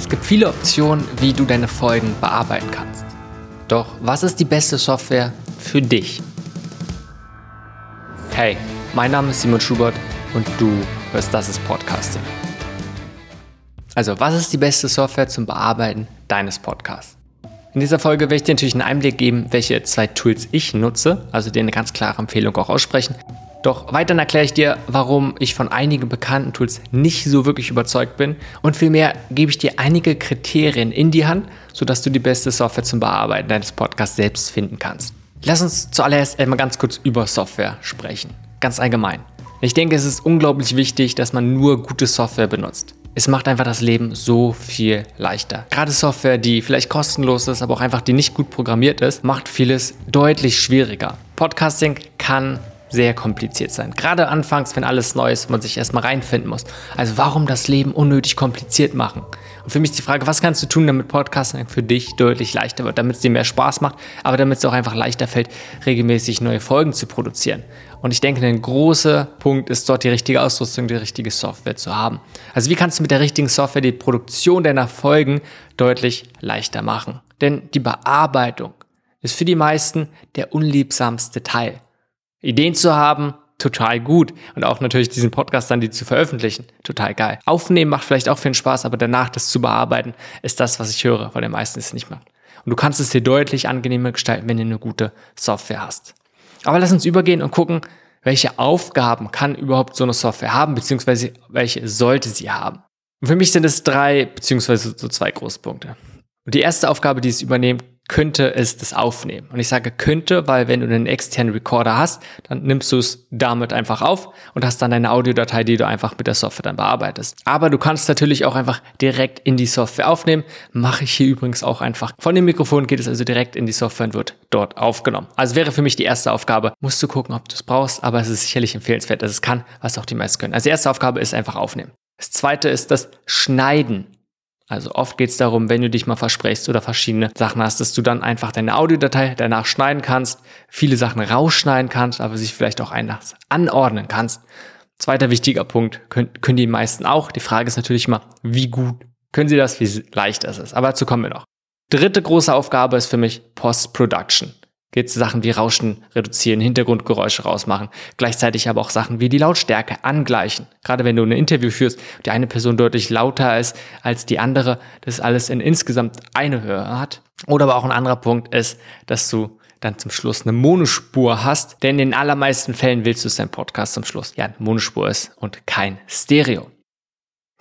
Es gibt viele Optionen, wie du deine Folgen bearbeiten kannst. Doch was ist die beste Software für dich? Hey, mein Name ist Simon Schubert und du hörst Das ist Podcasting. Also, was ist die beste Software zum Bearbeiten deines Podcasts? In dieser Folge werde ich dir natürlich einen Einblick geben, welche zwei Tools ich nutze, also dir eine ganz klare Empfehlung auch aussprechen doch weiterhin erkläre ich dir, warum ich von einigen bekannten Tools nicht so wirklich überzeugt bin und vielmehr gebe ich dir einige Kriterien in die Hand, sodass du die beste Software zum Bearbeiten deines Podcasts selbst finden kannst. Lass uns zuallererst einmal ganz kurz über Software sprechen, ganz allgemein. Ich denke, es ist unglaublich wichtig, dass man nur gute Software benutzt. Es macht einfach das Leben so viel leichter. Gerade Software, die vielleicht kostenlos ist, aber auch einfach die nicht gut programmiert ist, macht vieles deutlich schwieriger. Podcasting kann sehr kompliziert sein. Gerade anfangs, wenn alles neu ist, man sich erstmal reinfinden muss. Also warum das Leben unnötig kompliziert machen? Und für mich ist die Frage, was kannst du tun, damit Podcasting für dich deutlich leichter wird, damit es dir mehr Spaß macht, aber damit es auch einfach leichter fällt, regelmäßig neue Folgen zu produzieren. Und ich denke, ein großer Punkt ist dort die richtige Ausrüstung, die richtige Software zu haben. Also wie kannst du mit der richtigen Software die Produktion deiner Folgen deutlich leichter machen? Denn die Bearbeitung ist für die meisten der unliebsamste Teil. Ideen zu haben, total gut. Und auch natürlich diesen Podcast dann die zu veröffentlichen, total geil. Aufnehmen macht vielleicht auch viel Spaß, aber danach das zu bearbeiten, ist das, was ich höre, weil der meisten es nicht macht. Und du kannst es dir deutlich angenehmer gestalten, wenn du eine gute Software hast. Aber lass uns übergehen und gucken, welche Aufgaben kann überhaupt so eine Software haben, beziehungsweise welche sollte sie haben. Und für mich sind es drei, beziehungsweise so zwei Großpunkte. Und die erste Aufgabe, die es übernehmen könnte es das aufnehmen. Und ich sage könnte, weil wenn du einen externen Recorder hast, dann nimmst du es damit einfach auf und hast dann eine Audiodatei, die du einfach mit der Software dann bearbeitest. Aber du kannst natürlich auch einfach direkt in die Software aufnehmen. Mache ich hier übrigens auch einfach. Von dem Mikrofon geht es also direkt in die Software und wird dort aufgenommen. Also wäre für mich die erste Aufgabe. Musst du gucken, ob du es brauchst, aber es ist sicherlich empfehlenswert, dass es kann, was auch die meisten können. Also die erste Aufgabe ist einfach aufnehmen. Das zweite ist das Schneiden also oft geht es darum, wenn du dich mal versprichst oder verschiedene Sachen hast, dass du dann einfach deine Audiodatei danach schneiden kannst, viele Sachen rausschneiden kannst, aber sich vielleicht auch anders anordnen kannst. Zweiter wichtiger Punkt, können, können die meisten auch. Die Frage ist natürlich immer, wie gut können sie das, wie leicht ist es. Aber dazu kommen wir noch. Dritte große Aufgabe ist für mich Post-Production geht es Sachen wie Rauschen reduzieren, Hintergrundgeräusche rausmachen, gleichzeitig aber auch Sachen wie die Lautstärke angleichen. Gerade wenn du ein Interview führst, die eine Person deutlich lauter ist als die andere, das alles in insgesamt eine Höhe hat. Oder aber auch ein anderer Punkt ist, dass du dann zum Schluss eine Monospur hast, denn in den allermeisten Fällen willst du es dein Podcast zum Schluss ja eine Monospur ist und kein Stereo.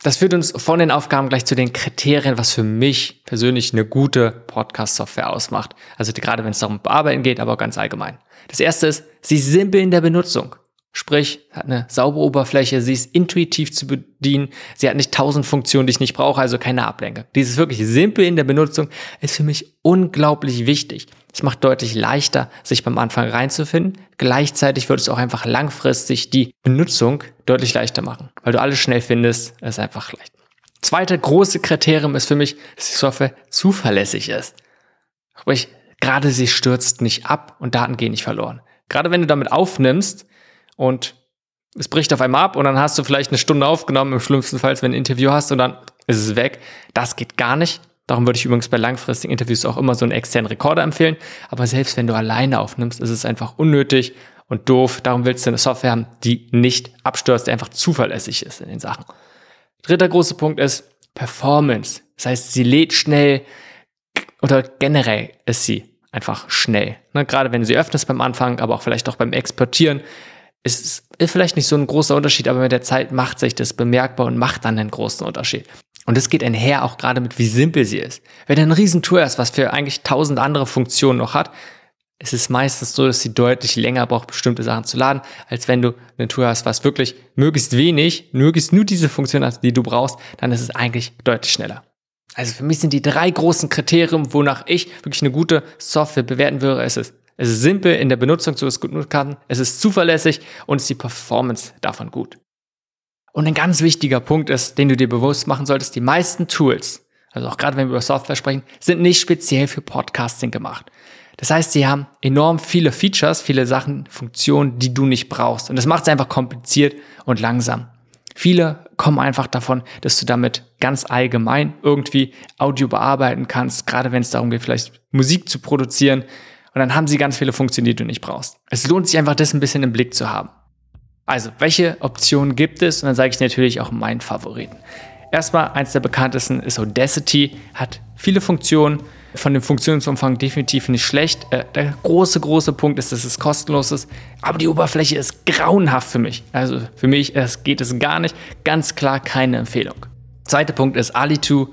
Das führt uns von den Aufgaben gleich zu den Kriterien, was für mich persönlich eine gute Podcast-Software ausmacht. Also gerade wenn es darum Bearbeiten geht, aber ganz allgemein. Das erste ist, sie simpel in der Benutzung. Sprich, hat eine saubere Oberfläche, sie ist intuitiv zu bedienen, sie hat nicht tausend Funktionen, die ich nicht brauche, also keine Ablenkung. Dieses wirklich simpel in der Benutzung ist für mich unglaublich wichtig. Es macht deutlich leichter, sich beim Anfang reinzufinden. Gleichzeitig wird es auch einfach langfristig die Benutzung deutlich leichter machen, weil du alles schnell findest, ist einfach leicht. Zweite große Kriterium ist für mich, dass die Software zuverlässig ist. Sprich, gerade sie stürzt nicht ab und Daten gehen nicht verloren. Gerade wenn du damit aufnimmst, und es bricht auf einmal ab und dann hast du vielleicht eine Stunde aufgenommen, im schlimmsten Fall, wenn du ein Interview hast und dann ist es weg. Das geht gar nicht. Darum würde ich übrigens bei langfristigen Interviews auch immer so einen externen Rekorder empfehlen. Aber selbst wenn du alleine aufnimmst, ist es einfach unnötig und doof. Darum willst du eine Software haben, die nicht abstürzt, die einfach zuverlässig ist in den Sachen. Dritter großer Punkt ist Performance. Das heißt, sie lädt schnell oder generell ist sie einfach schnell. Ne, gerade wenn du sie öffnest beim Anfang, aber auch vielleicht auch beim Exportieren, es ist vielleicht nicht so ein großer Unterschied, aber mit der Zeit macht sich das bemerkbar und macht dann einen großen Unterschied. Und das geht einher auch gerade mit, wie simpel sie ist. Wenn du ein Riesentour hast, was für eigentlich tausend andere Funktionen noch hat, es ist meistens so, dass sie deutlich länger braucht, bestimmte Sachen zu laden, als wenn du eine Tour hast, was wirklich möglichst wenig, möglichst nur diese Funktion hat, die du brauchst, dann ist es eigentlich deutlich schneller. Also für mich sind die drei großen Kriterien, wonach ich wirklich eine gute Software bewerten würde, es ist es ist simpel in der Benutzung, es nutzen kann. Es ist zuverlässig und ist die Performance davon gut. Und ein ganz wichtiger Punkt ist, den du dir bewusst machen solltest, die meisten Tools, also auch gerade wenn wir über Software sprechen, sind nicht speziell für Podcasting gemacht. Das heißt, sie haben enorm viele Features, viele Sachen, Funktionen, die du nicht brauchst. Und das macht es einfach kompliziert und langsam. Viele kommen einfach davon, dass du damit ganz allgemein irgendwie Audio bearbeiten kannst, gerade wenn es darum geht, vielleicht Musik zu produzieren. Und dann haben sie ganz viele Funktionen, die du nicht brauchst. Es lohnt sich einfach, das ein bisschen im Blick zu haben. Also, welche Optionen gibt es? Und dann sage ich natürlich auch meinen Favoriten. Erstmal, eins der bekanntesten ist Audacity, hat viele Funktionen, von dem Funktionsumfang definitiv nicht schlecht. Äh, der große, große Punkt ist, dass es kostenlos ist, aber die Oberfläche ist grauenhaft für mich. Also für mich es geht es gar nicht. Ganz klar keine Empfehlung. Zweiter Punkt ist Ali2.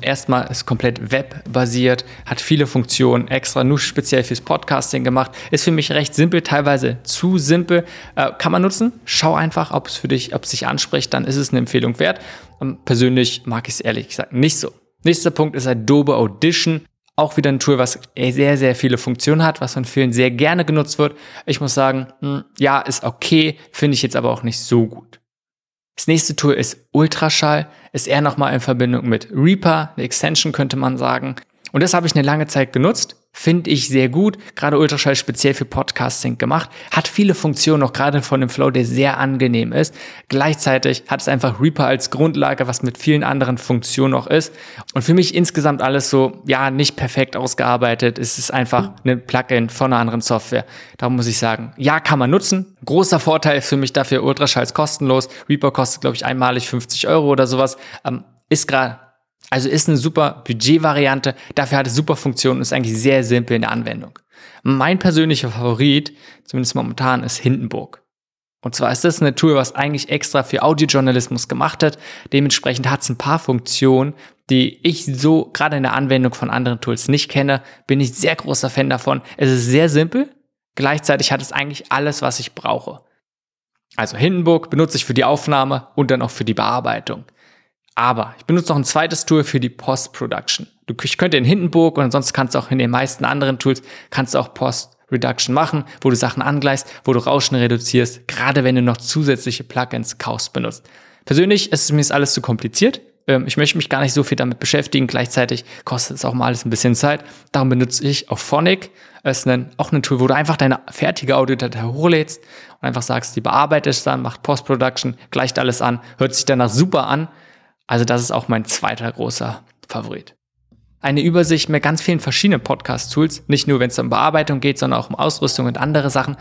Erstmal ist komplett webbasiert, hat viele Funktionen, extra nur speziell fürs Podcasting gemacht. Ist für mich recht simpel, teilweise zu simpel. Äh, kann man nutzen. Schau einfach, ob es für dich, ob es sich anspricht, dann ist es eine Empfehlung wert. Ähm, persönlich mag ich es ehrlich gesagt nicht so. Nächster Punkt ist Adobe Audition. Auch wieder ein Tool, was sehr, sehr viele Funktionen hat, was von vielen sehr gerne genutzt wird. Ich muss sagen, hm, ja, ist okay, finde ich jetzt aber auch nicht so gut. Das nächste Tool ist Ultraschall, ist eher nochmal in Verbindung mit Reaper, eine Extension könnte man sagen. Und das habe ich eine lange Zeit genutzt Finde ich sehr gut. Gerade Ultraschall speziell für Podcasting gemacht. Hat viele Funktionen, auch gerade von dem Flow, der sehr angenehm ist. Gleichzeitig hat es einfach Reaper als Grundlage, was mit vielen anderen Funktionen auch ist. Und für mich insgesamt alles so, ja, nicht perfekt ausgearbeitet. Es ist einfach ein Plugin von einer anderen Software. Darum muss ich sagen, ja, kann man nutzen. Großer Vorteil für mich dafür, Ultraschall ist kostenlos. Reaper kostet, glaube ich, einmalig 50 Euro oder sowas. Ähm, ist gerade also ist eine super Budgetvariante, dafür hat es super Funktionen und ist eigentlich sehr simpel in der Anwendung. Mein persönlicher Favorit, zumindest momentan, ist Hindenburg. Und zwar ist das eine Tool, was eigentlich extra für Audiojournalismus gemacht hat. Dementsprechend hat es ein paar Funktionen, die ich so gerade in der Anwendung von anderen Tools nicht kenne. Bin ich sehr großer Fan davon. Es ist sehr simpel. Gleichzeitig hat es eigentlich alles, was ich brauche. Also Hindenburg benutze ich für die Aufnahme und dann auch für die Bearbeitung. Aber ich benutze noch ein zweites Tool für die Post-Production. Ich könnte in Hindenburg und ansonsten kannst du auch in den meisten anderen Tools, kannst du auch Post-Reduction machen, wo du Sachen angleichst, wo du Rauschen reduzierst, gerade wenn du noch zusätzliche Plugins kaufst, benutzt. Persönlich ist es mir jetzt alles zu kompliziert. Ähm, ich möchte mich gar nicht so viel damit beschäftigen. Gleichzeitig kostet es auch mal alles ein bisschen Zeit. Darum benutze ich auch Phonic. Es ist ein, auch ein Tool, wo du einfach deine fertige Audiodatei hochlädst und einfach sagst, die bearbeitest dann, macht Post-Production, gleicht alles an, hört sich danach super an also das ist auch mein zweiter großer Favorit. Eine Übersicht mit ganz vielen verschiedenen Podcast-Tools, nicht nur wenn es um Bearbeitung geht, sondern auch um Ausrüstung und andere Sachen,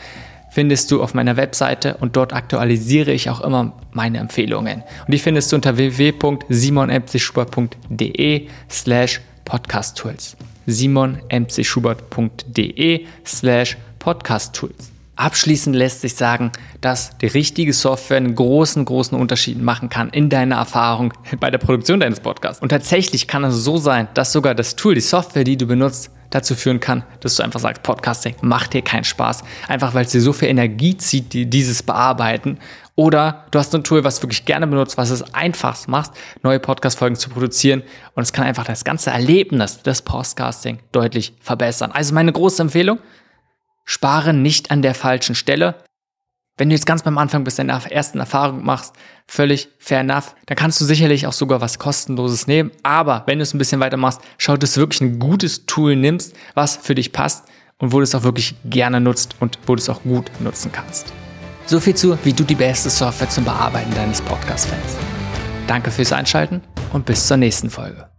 findest du auf meiner Webseite und dort aktualisiere ich auch immer meine Empfehlungen. Und die findest du unter www.simonmcschubert.de slash podcasttools. simonmcschubert.de slash podcasttools. Abschließend lässt sich sagen, dass die richtige Software einen großen, großen Unterschied machen kann in deiner Erfahrung bei der Produktion deines Podcasts. Und tatsächlich kann es so sein, dass sogar das Tool, die Software, die du benutzt, dazu führen kann, dass du einfach sagst, Podcasting macht dir keinen Spaß, einfach weil es dir so viel Energie zieht, die, dieses Bearbeiten. Oder du hast ein Tool, was du wirklich gerne benutzt, was es einfach macht, neue Podcast-Folgen zu produzieren. Und es kann einfach das ganze Erlebnis des Podcasting deutlich verbessern. Also meine große Empfehlung, Spare nicht an der falschen Stelle. Wenn du jetzt ganz beim Anfang bist, deine ersten Erfahrungen machst, völlig fair enough, dann kannst du sicherlich auch sogar was kostenloses nehmen. Aber wenn du es ein bisschen weiter machst, schau, dass du wirklich ein gutes Tool nimmst, was für dich passt und wo du es auch wirklich gerne nutzt und wo du es auch gut nutzen kannst. So viel zu, wie du die beste Software zum Bearbeiten deines Podcasts fändest. Danke fürs Einschalten und bis zur nächsten Folge.